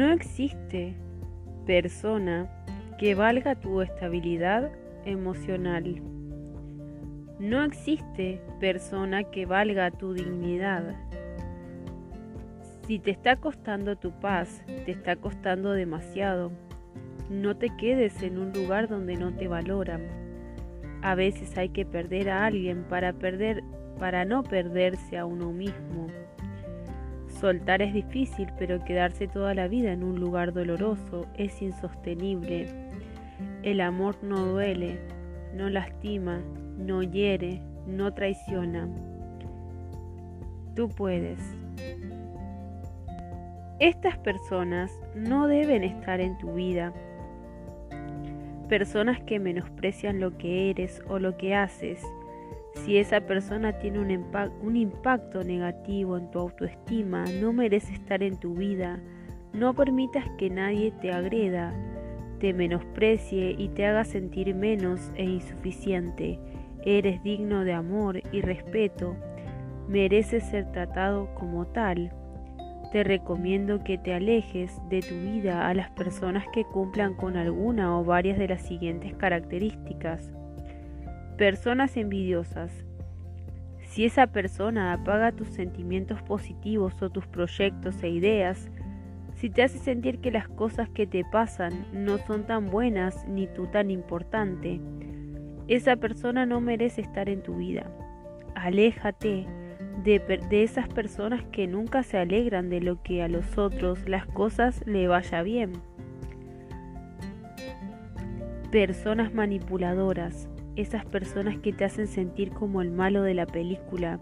No existe persona que valga tu estabilidad emocional. No existe persona que valga tu dignidad. Si te está costando tu paz, te está costando demasiado. No te quedes en un lugar donde no te valoran. A veces hay que perder a alguien para perder para no perderse a uno mismo. Soltar es difícil, pero quedarse toda la vida en un lugar doloroso es insostenible. El amor no duele, no lastima, no hiere, no traiciona. Tú puedes. Estas personas no deben estar en tu vida. Personas que menosprecian lo que eres o lo que haces si esa persona tiene un, impacto negativo en tu autoestima, no merece estar en tu vida. No permitas que nadie te agreda, te menosprecie y te haga sentir menos e insuficiente. Eres digno de amor y respeto. Mereces ser tratado como tal. Te recomiendo que te alejes de tu vida a las personas que cumplan con alguna o varias de las siguientes características. Personas envidiosas. Si esa persona apaga tus sentimientos positivos o tus proyectos e ideas, si te hace sentir que las cosas que te pasan no son tan buenas ni tú tan importante, esa persona no merece estar en tu vida. Aléjate de, esas personas que nunca se alegran de lo que a los otros las cosas le vaya bien. Personas manipuladoras esas personas que te hacen sentir como el malo de la película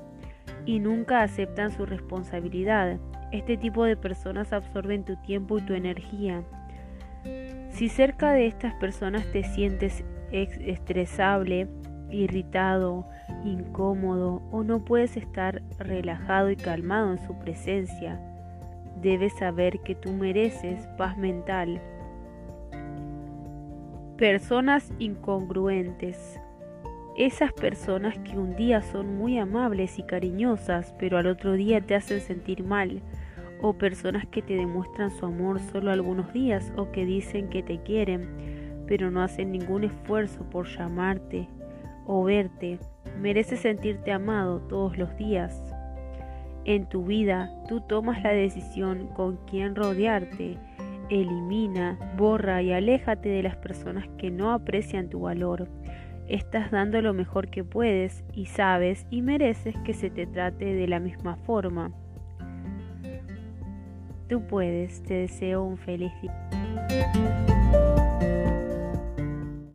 y nunca aceptan su responsabilidad. Este tipo de personas absorben tu tiempo y tu energía. Si cerca de estas personas te sientes estresable, irritado, incómodo o no puedes estar relajado y calmado en su presencia, debes saber que tú mereces paz mental Personas incongruentes. Esas personas que un día son muy amables y cariñosas, pero al otro día te hacen sentir mal. O personas que te demuestran su amor solo algunos días o que dicen que te quieren, pero no hacen ningún esfuerzo por llamarte o verte. Mereces sentirte amado todos los días. En tu vida tú tomas la decisión con quién rodearte Elimina, borra y aléjate de las personas que no aprecian tu valor. Estás dando lo mejor que puedes y sabes y mereces que se te trate de la misma forma. Tú puedes, te deseo un feliz día.